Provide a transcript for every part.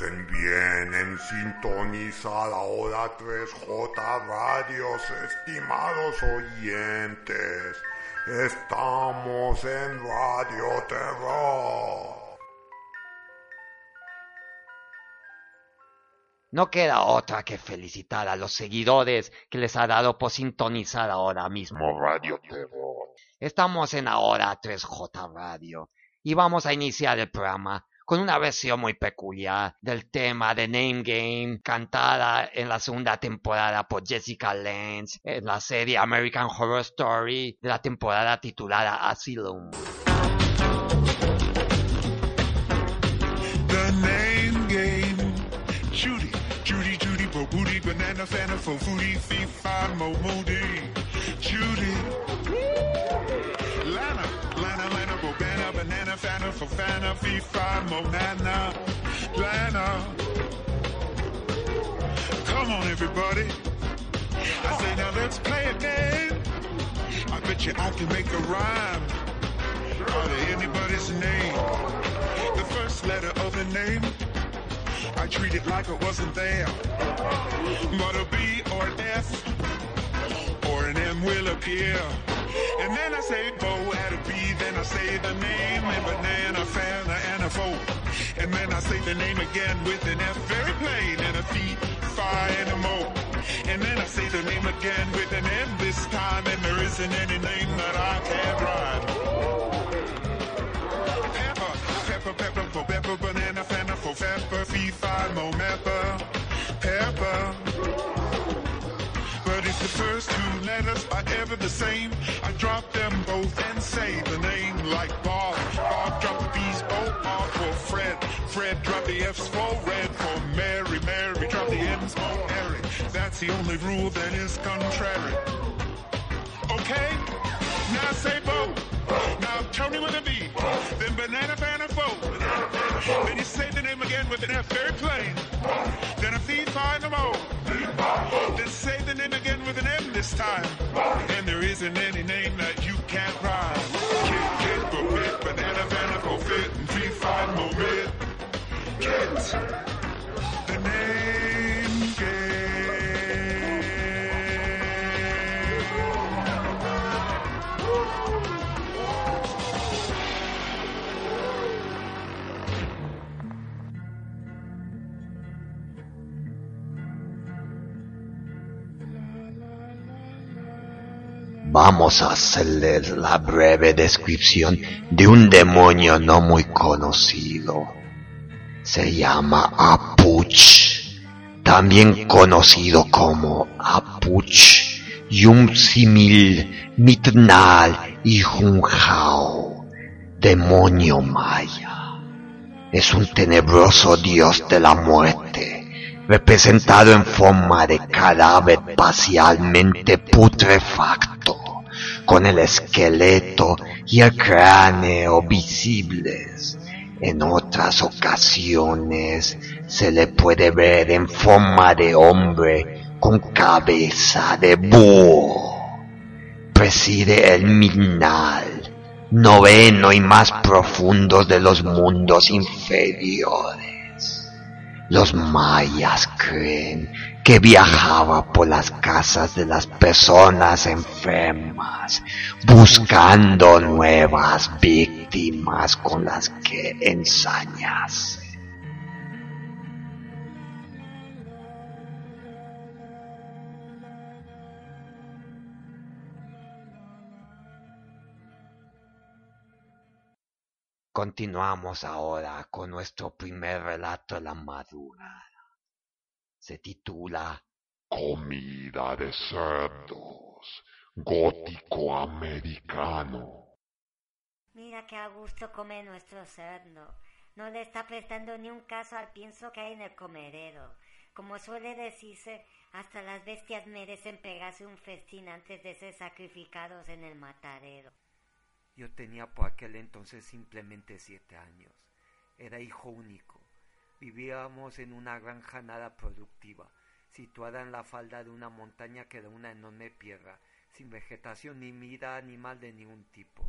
Hacen bien en sintonizar ahora 3J Radios, estimados oyentes. Estamos en Radio Terror. No queda otra que felicitar a los seguidores que les ha dado por sintonizar ahora mismo Radio Terror. Estamos en ahora 3J Radio y vamos a iniciar el programa con una versión muy peculiar del tema de Name Game, cantada en la segunda temporada por Jessica Lange en la serie American Horror Story de la temporada titulada Asylum. The name game. Judy, Judy, Judy, bo booty, banana, fana, fo foodie, fee, fi, mo, moody. Judy. Banana, banana, fana, fo fana, fee, fi, mo, nana. Lana. Come on, everybody. I say, now let's play a game. I bet you I can make a rhyme out of anybody's name. The first letter of the name, I treat it like it wasn't there. But a B or an F or an M will appear. And then I say Bo at a B, then I say the name, and banana, fana, and a foe. And then I say the name again with an F, very plain, and a fee, fi, and a mo. And then I say the name again with an M this time, and there isn't any name that I can't rhyme. Pepper, pepper, pepper, for pepper, banana, fana, for pepper, fee, fi, mo, pepper, pepper. But if the first two letters are ever the same, say the name like Bob. Bob drop the B's, R for Fred. Fred drop the F's for red for Mary. Mary drop the M's for Mary. That's the only rule that is contrary. Okay? Now say Bo. Now Tony with a B. Then banana, banana, foe. Then you say the name again with an F, very plain. Then a find five, no more. Then say the name again with an M this time. And there isn't any name that can't rhyme. Kid, kid, bo, bit, banana, banana, bo, fit, and fee, five, mo, Vamos a hacerles la breve descripción de un demonio no muy conocido. Se llama Apuch, también conocido como Apuch, Yumsimil, Mitnal y Junjao, demonio maya. Es un tenebroso dios de la muerte representado en forma de cadáver parcialmente putrefacto, con el esqueleto y el cráneo visibles. En otras ocasiones se le puede ver en forma de hombre con cabeza de búho. Preside el Mignal, noveno y más profundo de los mundos inferiores. Los mayas creen que viajaba por las casas de las personas enfermas, buscando nuevas víctimas con las que ensañarse. Continuamos ahora con nuestro primer relato de la madrugada. Se titula Comida de cerdos. Gótico americano. Mira que a gusto come nuestro cerdo. No le está prestando ni un caso al pienso que hay en el comedero. Como suele decirse, hasta las bestias merecen pegarse un festín antes de ser sacrificados en el matadero. Yo tenía por aquel entonces simplemente siete años. Era hijo único. Vivíamos en una granja nada productiva, situada en la falda de una montaña que era una enorme piedra, sin vegetación ni vida animal de ningún tipo.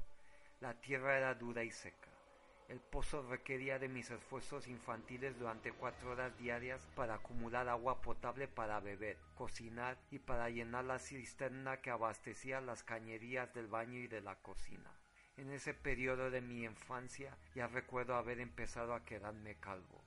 La tierra era dura y seca. El pozo requería de mis esfuerzos infantiles durante cuatro horas diarias para acumular agua potable para beber, cocinar y para llenar la cisterna que abastecía las cañerías del baño y de la cocina. En ese periodo de mi infancia ya recuerdo haber empezado a quedarme calvo.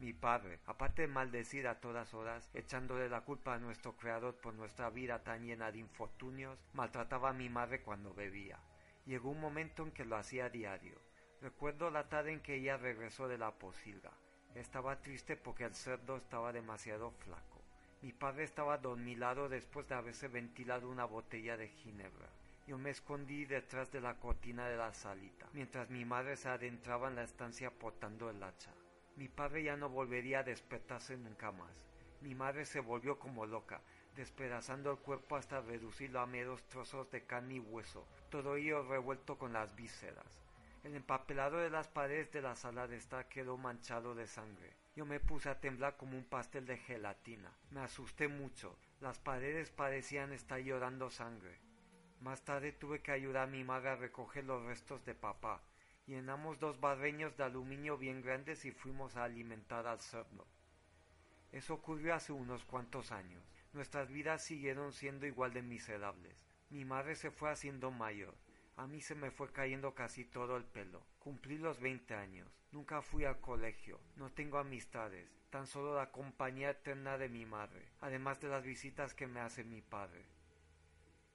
Mi padre, aparte de maldecir a todas horas, echándole la culpa a nuestro Creador por nuestra vida tan llena de infortunios, maltrataba a mi madre cuando bebía. Llegó un momento en que lo hacía a diario. Recuerdo la tarde en que ella regresó de la posilga. Estaba triste porque el cerdo estaba demasiado flaco. Mi padre estaba dormilado después de haberse ventilado una botella de ginebra. Yo me escondí detrás de la cortina de la salita, mientras mi madre se adentraba en la estancia potando el hacha. Mi padre ya no volvería a despertarse nunca más. Mi madre se volvió como loca, despedazando el cuerpo hasta reducirlo a meros trozos de carne y hueso, todo ello revuelto con las vísceras. El empapelado de las paredes de la sala de estar quedó manchado de sangre. Yo me puse a temblar como un pastel de gelatina. Me asusté mucho. Las paredes parecían estar llorando sangre. Más tarde tuve que ayudar a mi madre a recoger los restos de papá. Llenamos dos barreños de aluminio bien grandes y fuimos a alimentar al cerdo. Eso ocurrió hace unos cuantos años. Nuestras vidas siguieron siendo igual de miserables. Mi madre se fue haciendo mayor. A mí se me fue cayendo casi todo el pelo. Cumplí los veinte años. Nunca fui al colegio. No tengo amistades. Tan solo la compañía eterna de mi madre, además de las visitas que me hace mi padre.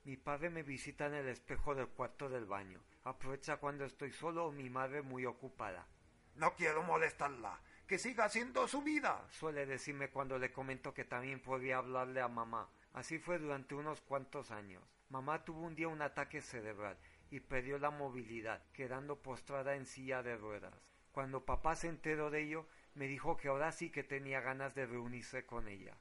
Mi padre me visita en el espejo del cuarto del baño. Aprovecha cuando estoy solo o mi madre muy ocupada. No quiero molestarla. Que siga haciendo su vida. Suele decirme cuando le comento que también podía hablarle a mamá. Así fue durante unos cuantos años. Mamá tuvo un día un ataque cerebral y perdió la movilidad, quedando postrada en silla de ruedas. Cuando papá se enteró de ello, me dijo que ahora sí que tenía ganas de reunirse con ella.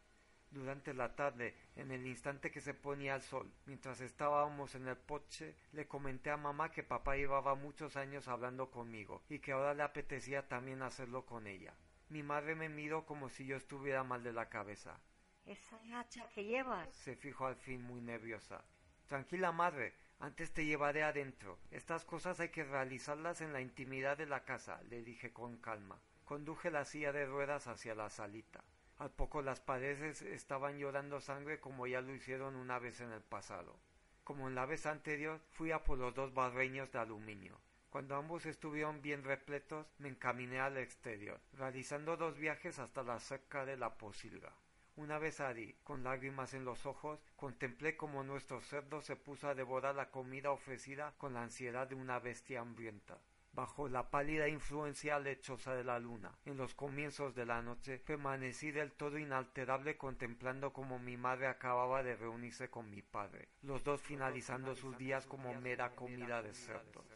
Durante la tarde, en el instante que se ponía el sol, mientras estábamos en el porche, le comenté a mamá que papá llevaba muchos años hablando conmigo y que ahora le apetecía también hacerlo con ella. Mi madre me miró como si yo estuviera mal de la cabeza. Esa hacha que llevas. Se fijó al fin muy nerviosa. Tranquila, madre, antes te llevaré adentro. Estas cosas hay que realizarlas en la intimidad de la casa, le dije con calma. Conduje la silla de ruedas hacia la salita. Al poco las paredes estaban llorando sangre como ya lo hicieron una vez en el pasado. Como en la vez anterior, fui a por los dos barreños de aluminio. Cuando ambos estuvieron bien repletos, me encaminé al exterior, realizando dos viajes hasta la cerca de la posilga. Una vez allí, con lágrimas en los ojos, contemplé cómo nuestro cerdo se puso a devorar la comida ofrecida con la ansiedad de una bestia hambrienta. Bajo la pálida influencia lechosa de la luna, en los comienzos de la noche, permanecí del todo inalterable contemplando cómo mi madre acababa de reunirse con mi padre, los dos finalizando sus días como mera comida de cerdos.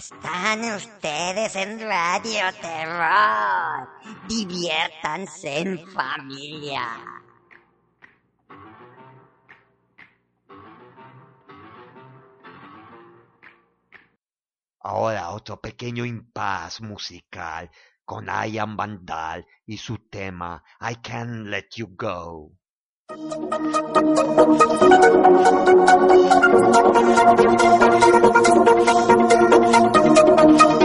Están ustedes en Radio Terror. Diviértanse en familia. Ahora otro pequeño impas musical con Ian Vandal y su tema I Can't Let You Go. Thank you.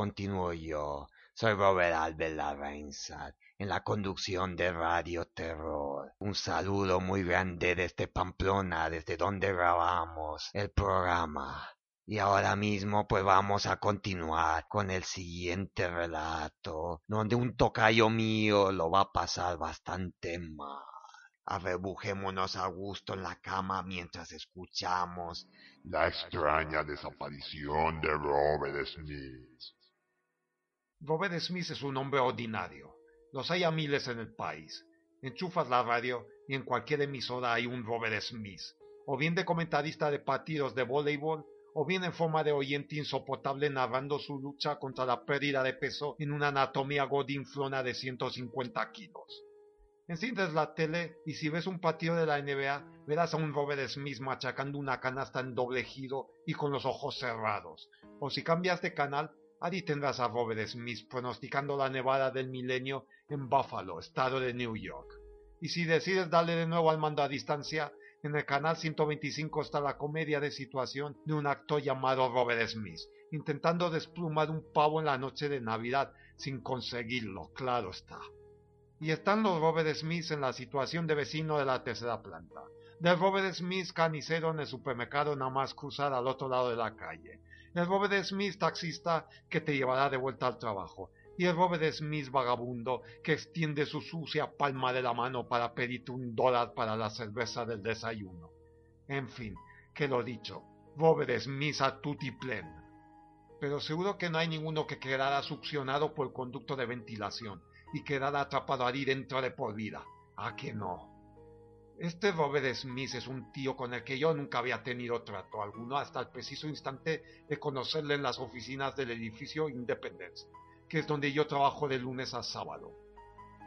Continúo yo. Soy Robert Albert en la conducción de Radio Terror. Un saludo muy grande desde Pamplona, desde donde grabamos el programa. Y ahora mismo pues vamos a continuar con el siguiente relato, donde un tocayo mío lo va a pasar bastante mal. Arrebujémonos a gusto en la cama mientras escuchamos La extraña desaparición de Robert Smith. Robert Smith es un hombre ordinario. Los hay a miles en el país. Enchufas la radio y en cualquier emisora hay un Robert Smith, o bien de comentarista de partidos de voleibol, o bien en forma de oyente insoportable narrando su lucha contra la pérdida de peso en una anatomía godinflona de 150 kilos. Enciendes la tele y si ves un partido de la NBA, verás a un Robert Smith machacando una canasta en doble giro y con los ojos cerrados. O si cambias de canal, Ahí tendrás a Robert Smith pronosticando la nevada del milenio en Buffalo, estado de New York. Y si decides darle de nuevo al mando a distancia, en el canal 125 está la comedia de situación de un actor llamado Robert Smith, intentando desplumar un pavo en la noche de Navidad, sin conseguirlo, claro está. Y están los Robert Smith en la situación de vecino de la tercera planta. Del Robert Smith canicero en el supermercado nada más cruzar al otro lado de la calle el Robert Smith taxista que te llevará de vuelta al trabajo, y el Robert Smith vagabundo que extiende su sucia palma de la mano para pedirte un dólar para la cerveza del desayuno. En fin, que lo dicho, Robert Smith a tutti plen. Pero seguro que no hay ninguno que quedara succionado por el conducto de ventilación y quedara atrapado allí dentro de por vida. ¿A que no? Este Robert Smith es un tío con el que yo nunca había tenido trato alguno hasta el preciso instante de conocerle en las oficinas del edificio Independence, que es donde yo trabajo de lunes a sábado.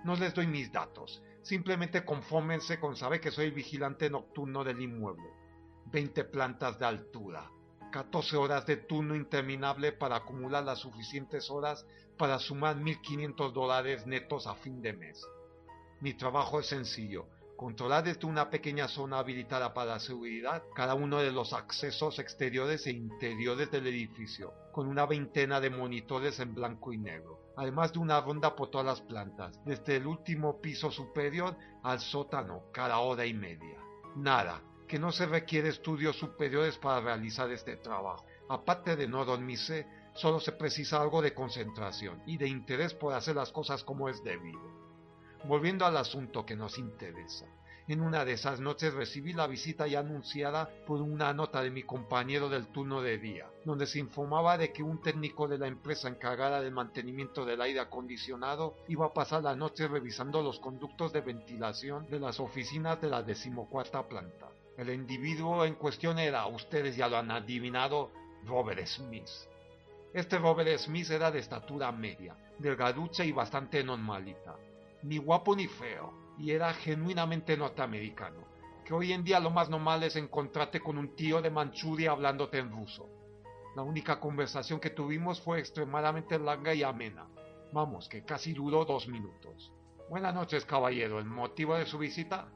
No les doy mis datos, simplemente confórmense con saber que soy vigilante nocturno del inmueble. 20 plantas de altura, 14 horas de turno interminable para acumular las suficientes horas para sumar 1.500 dólares netos a fin de mes. Mi trabajo es sencillo, controlar desde una pequeña zona habilitada para seguridad cada uno de los accesos exteriores e interiores del edificio, con una veintena de monitores en blanco y negro, además de una ronda por todas las plantas, desde el último piso superior al sótano, cada hora y media. Nada, que no se requiere estudios superiores para realizar este trabajo. Aparte de no dormirse, solo se precisa algo de concentración y de interés por hacer las cosas como es debido. Volviendo al asunto que nos interesa. En una de esas noches recibí la visita ya anunciada por una nota de mi compañero del turno de día, donde se informaba de que un técnico de la empresa encargada del mantenimiento del aire acondicionado iba a pasar la noche revisando los conductos de ventilación de las oficinas de la decimocuarta planta. El individuo en cuestión era, ustedes ya lo han adivinado, Robert Smith. Este Robert Smith era de estatura media, delgaducha y bastante normalita ni guapo ni feo, y era genuinamente norteamericano, que hoy en día lo más normal es encontrarte con un tío de Manchuria hablándote en ruso. La única conversación que tuvimos fue extremadamente larga y amena. Vamos, que casi duró dos minutos. Buenas noches, caballero. ¿El motivo de su visita?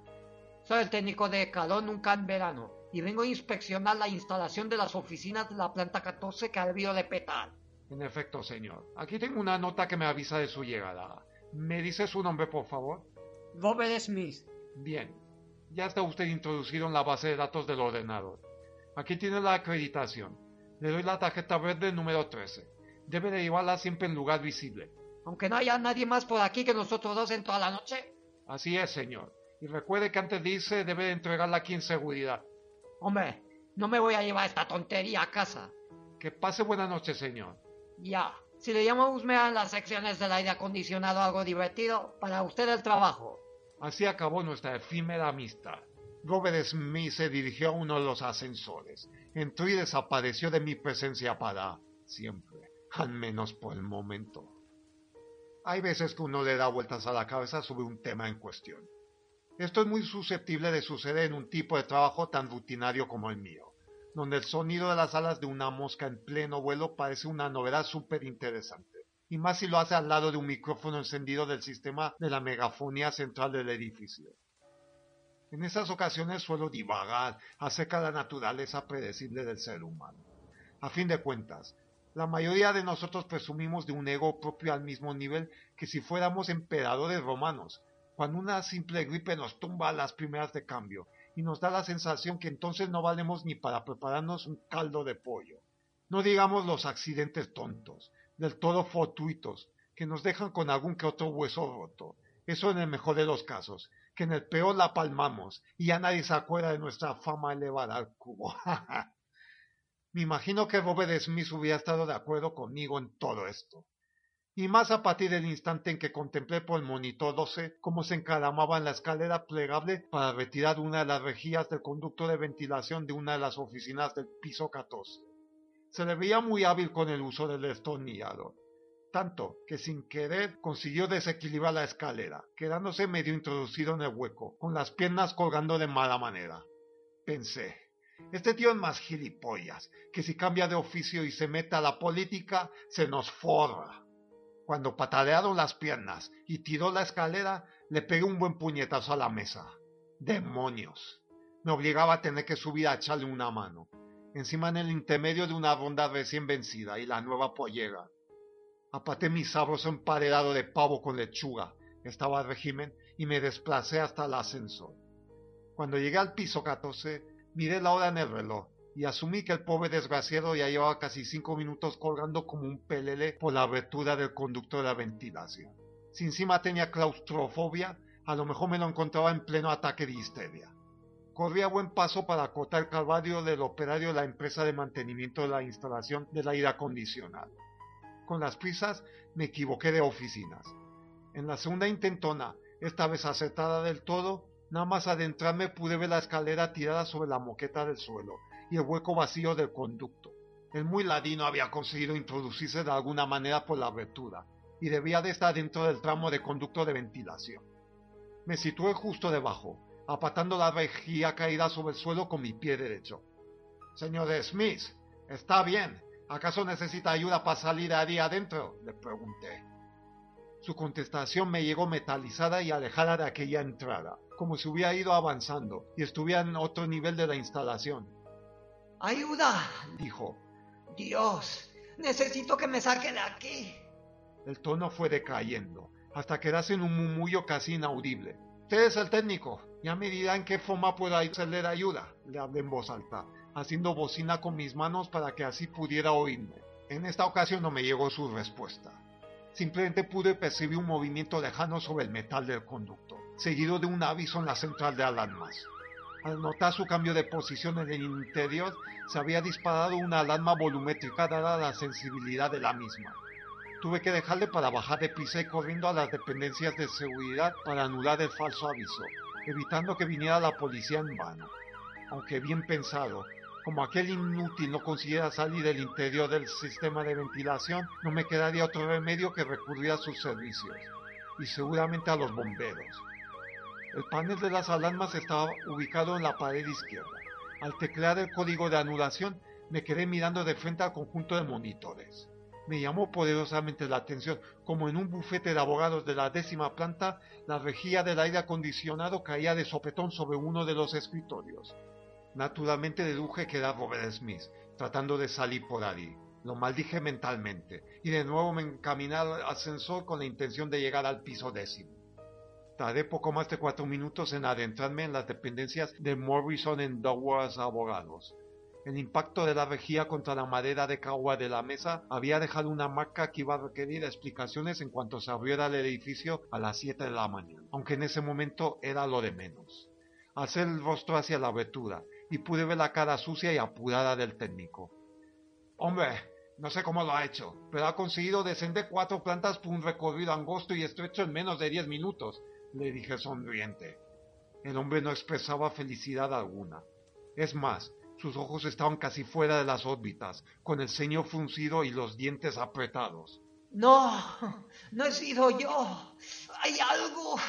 Soy el técnico de calor nunca en verano y vengo a inspeccionar la instalación de las oficinas de la planta 14 que ha debido de petar. En efecto, señor. Aquí tengo una nota que me avisa de su llegada. ¿Me dice su nombre, por favor? Robert Smith. Bien. Ya está usted introducido en la base de datos del ordenador. Aquí tiene la acreditación. Le doy la tarjeta verde número 13. Debe de llevarla siempre en lugar visible. Aunque no haya nadie más por aquí que nosotros dos en toda la noche. Así es, señor. Y recuerde que antes de irse debe de entregarla aquí en seguridad. Hombre, no me voy a llevar esta tontería a casa. Que pase buena noche, señor. Ya. Si le llamamos a las secciones del aire acondicionado algo divertido, para usted el trabajo. Así acabó nuestra efímera amistad. Robert Smith se dirigió a uno de los ascensores, entró y desapareció de mi presencia para siempre, al menos por el momento. Hay veces que uno le da vueltas a la cabeza sobre un tema en cuestión. Esto es muy susceptible de suceder en un tipo de trabajo tan rutinario como el mío, donde el sonido de las alas de una mosca en pleno vuelo parece una novedad súper interesante, y más si lo hace al lado de un micrófono encendido del sistema de la megafonía central del edificio. En esas ocasiones suelo divagar acerca de la naturaleza predecible del ser humano. A fin de cuentas, la mayoría de nosotros presumimos de un ego propio al mismo nivel que si fuéramos emperadores romanos, cuando una simple gripe nos tumba a las primeras de cambio y nos da la sensación que entonces no valemos ni para prepararnos un caldo de pollo. No digamos los accidentes tontos, del todo fortuitos, que nos dejan con algún que otro hueso roto. Eso en el mejor de los casos, que en el peor la palmamos y ya nadie se acuerda de nuestra fama elevada al cubo. Me imagino que Robert Smith hubiera estado de acuerdo conmigo en todo esto. Y más a partir del instante en que contemplé por el monitor 12 cómo se encaramaba en la escalera plegable para retirar una de las rejillas del conducto de ventilación de una de las oficinas del piso 14. Se le veía muy hábil con el uso del destornillador tanto que sin querer consiguió desequilibrar la escalera, quedándose medio introducido en el hueco, con las piernas colgando de mala manera. Pensé, este tío es más gilipollas, que si cambia de oficio y se mete a la política, se nos forra. Cuando patalearon las piernas y tiró la escalera, le pegué un buen puñetazo a la mesa. ¡Demonios! Me obligaba a tener que subir a echarle una mano, encima en el intermedio de una ronda recién vencida y la nueva pollera. Apaté mi sabroso emparedado de pavo con lechuga, estaba al régimen, y me desplacé hasta el ascensor. Cuando llegué al piso 14, miré la hora en el reloj y asumí que el pobre desgraciado ya llevaba casi cinco minutos colgando como un pelele por la abertura del conducto de la ventilación. Si encima tenía claustrofobia, a lo mejor me lo encontraba en pleno ataque de histeria. Corrí a buen paso para acotar el calvario del operario de la empresa de mantenimiento de la instalación del aire acondicionado con las prisas me equivoqué de oficinas. En la segunda intentona, esta vez acertada del todo, nada más adentrarme pude ver la escalera tirada sobre la moqueta del suelo y el hueco vacío del conducto. El muy ladino había conseguido introducirse de alguna manera por la abertura y debía de estar dentro del tramo de conducto de ventilación. Me situé justo debajo, apatando la rejilla caída sobre el suelo con mi pie derecho. Señor Smith, está bien, ¿Acaso necesita ayuda para salir ahí adentro? le pregunté. Su contestación me llegó metalizada y alejada de aquella entrada, como si hubiera ido avanzando y estuviera en otro nivel de la instalación. ¡Ayuda! dijo. Dios, necesito que me saque de aquí. El tono fue decayendo, hasta quedarse en un murmullo casi inaudible. Usted es el técnico, ya me dirá en qué forma puedo hacerle ayuda, le hablé en voz alta haciendo bocina con mis manos para que así pudiera oírme. En esta ocasión no me llegó su respuesta. Simplemente pude percibir un movimiento lejano sobre el metal del conducto, seguido de un aviso en la central de alarmas. Al notar su cambio de posición en el interior, se había disparado una alarma volumétrica dada la sensibilidad de la misma. Tuve que dejarle para bajar de prisa y corriendo a las dependencias de seguridad para anular el falso aviso, evitando que viniera la policía en vano. Aunque bien pensado, como aquel inútil no consiguiera salir del interior del sistema de ventilación, no me quedaría otro remedio que recurrir a sus servicios, y seguramente a los bomberos. El panel de las alarmas estaba ubicado en la pared izquierda. Al teclear el código de anulación, me quedé mirando de frente al conjunto de monitores. Me llamó poderosamente la atención como en un bufete de abogados de la décima planta, la rejilla del aire acondicionado caía de sopetón sobre uno de los escritorios. Naturalmente deduje que era Robert Smith, tratando de salir por ahí. Lo maldije mentalmente, y de nuevo me encaminé al ascensor con la intención de llegar al piso décimo. Tardé poco más de cuatro minutos en adentrarme en las dependencias de Morrison en Douglas Abogados. El impacto de la rejilla contra la madera de cagua de la mesa había dejado una marca que iba a requerir explicaciones en cuanto se abriera el edificio a las 7 de la mañana, aunque en ese momento era lo de menos. Alcé el rostro hacia la abertura y pude ver la cara sucia y apurada del técnico. Hombre, no sé cómo lo ha hecho, pero ha conseguido descender cuatro plantas por un recorrido angosto y estrecho en menos de diez minutos, le dije sonriente. El hombre no expresaba felicidad alguna. Es más, sus ojos estaban casi fuera de las órbitas, con el ceño fruncido y los dientes apretados. No, no he sido yo. Hay algo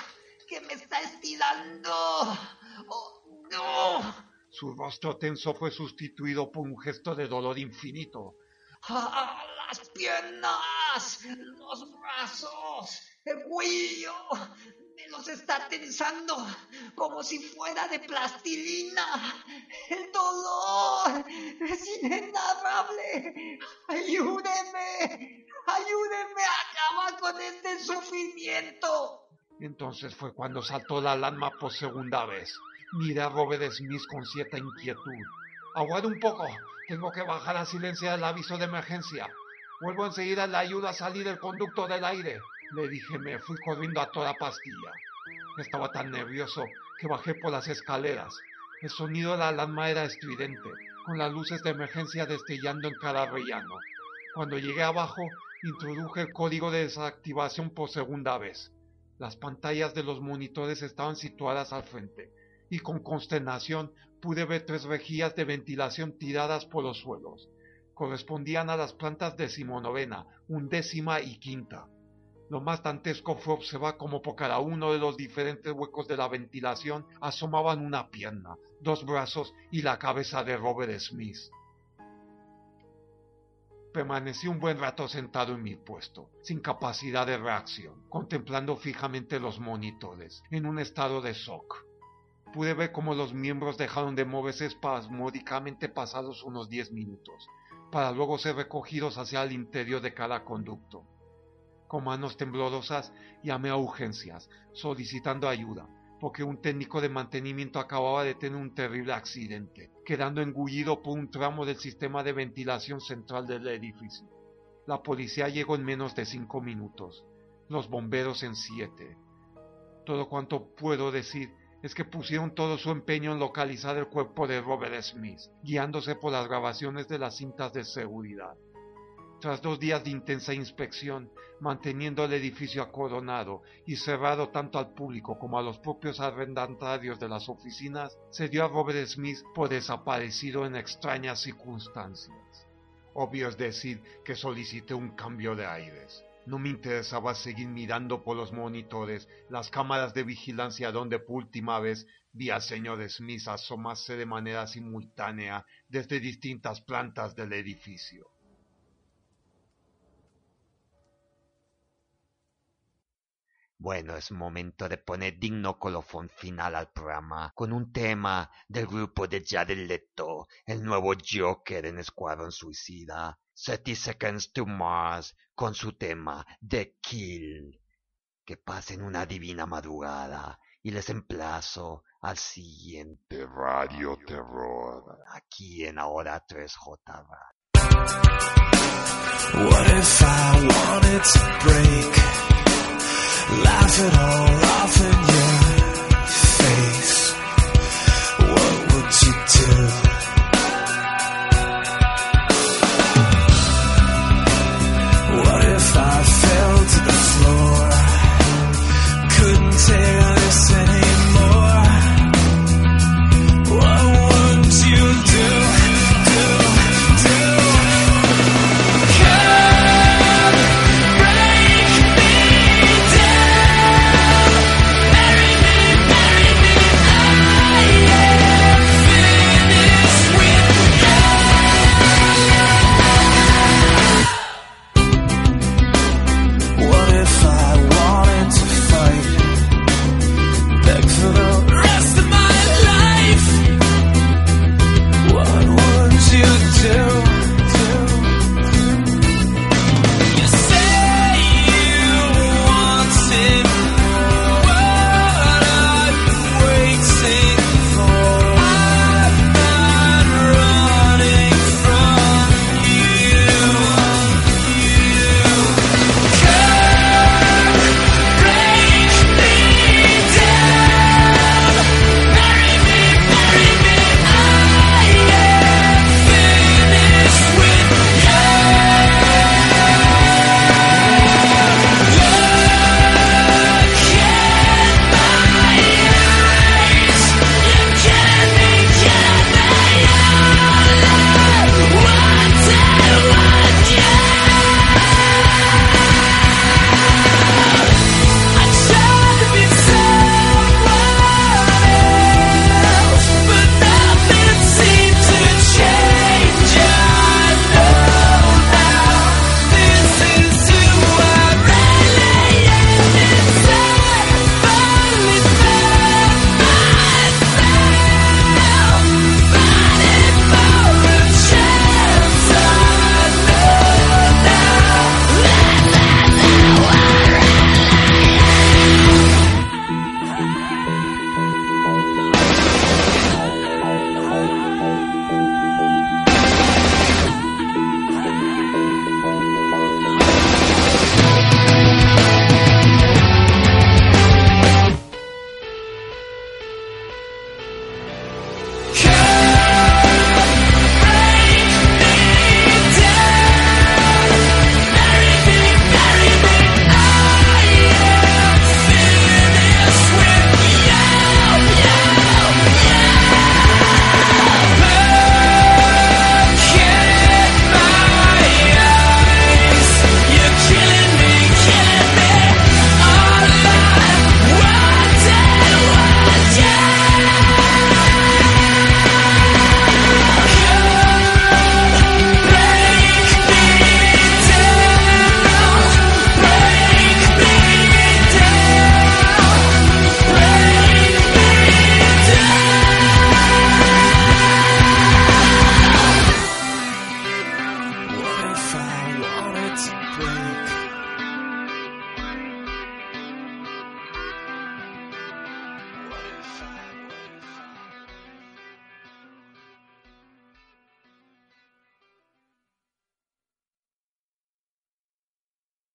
que me está estirando. Oh, no. Su rostro tenso fue sustituido por un gesto de dolor infinito. Ah, las piernas, los brazos, el cuello. Me los está tensando como si fuera de plastilina. El dolor es inenarrable. Ayúdeme, ayúdeme a acabar con este sufrimiento. Entonces fue cuando saltó la alarma por segunda vez. Miré a Robert Smith con cierta inquietud. Aguarde un poco. Tengo que bajar a silenciar el aviso de emergencia. Vuelvo enseguida la ayuda a salir del conducto del aire. Le dije, me fui corriendo a toda pastilla. Estaba tan nervioso que bajé por las escaleras. El sonido de la alarma era estridente, con las luces de emergencia destellando en cada rellano. Cuando llegué abajo, introduje el código de desactivación por segunda vez. Las pantallas de los monitores estaban situadas al frente, y con consternación pude ver tres rejillas de ventilación tiradas por los suelos. Correspondían a las plantas decimonovena, undécima y quinta. Lo más dantesco fue observar cómo por cada uno de los diferentes huecos de la ventilación asomaban una pierna, dos brazos y la cabeza de Robert Smith. Permanecí un buen rato sentado en mi puesto, sin capacidad de reacción, contemplando fijamente los monitores, en un estado de shock. Pude ver cómo los miembros dejaron de moverse espasmódicamente pasados unos diez minutos, para luego ser recogidos hacia el interior de cada conducto. Con manos temblorosas llamé a urgencias, solicitando ayuda, porque un técnico de mantenimiento acababa de tener un terrible accidente, quedando engullido por un tramo del sistema de ventilación central del edificio. La policía llegó en menos de cinco minutos, los bomberos en siete. Todo cuanto puedo decir es que pusieron todo su empeño en localizar el cuerpo de Robert Smith, guiándose por las grabaciones de las cintas de seguridad. Tras dos días de intensa inspección, manteniendo el edificio acordonado y cerrado tanto al público como a los propios arrendatarios de las oficinas, se dio a Robert Smith por desaparecido en extrañas circunstancias. Obvio es decir que solicité un cambio de aires. No me interesaba seguir mirando por los monitores las cámaras de vigilancia donde por última vez vi al señor Smith asomarse de manera simultánea desde distintas plantas del edificio. Bueno, es momento de poner digno colofón final al programa con un tema del grupo de Jared Leto, el nuevo Joker en Escuadrón Suicida, 30 Seconds to Mars, con su tema The Kill. Que pasen una divina madrugada y les emplazo al siguiente Radio Terror. aquí en Ahora 3J. What if I wanted to break? Laugh it all off in your face.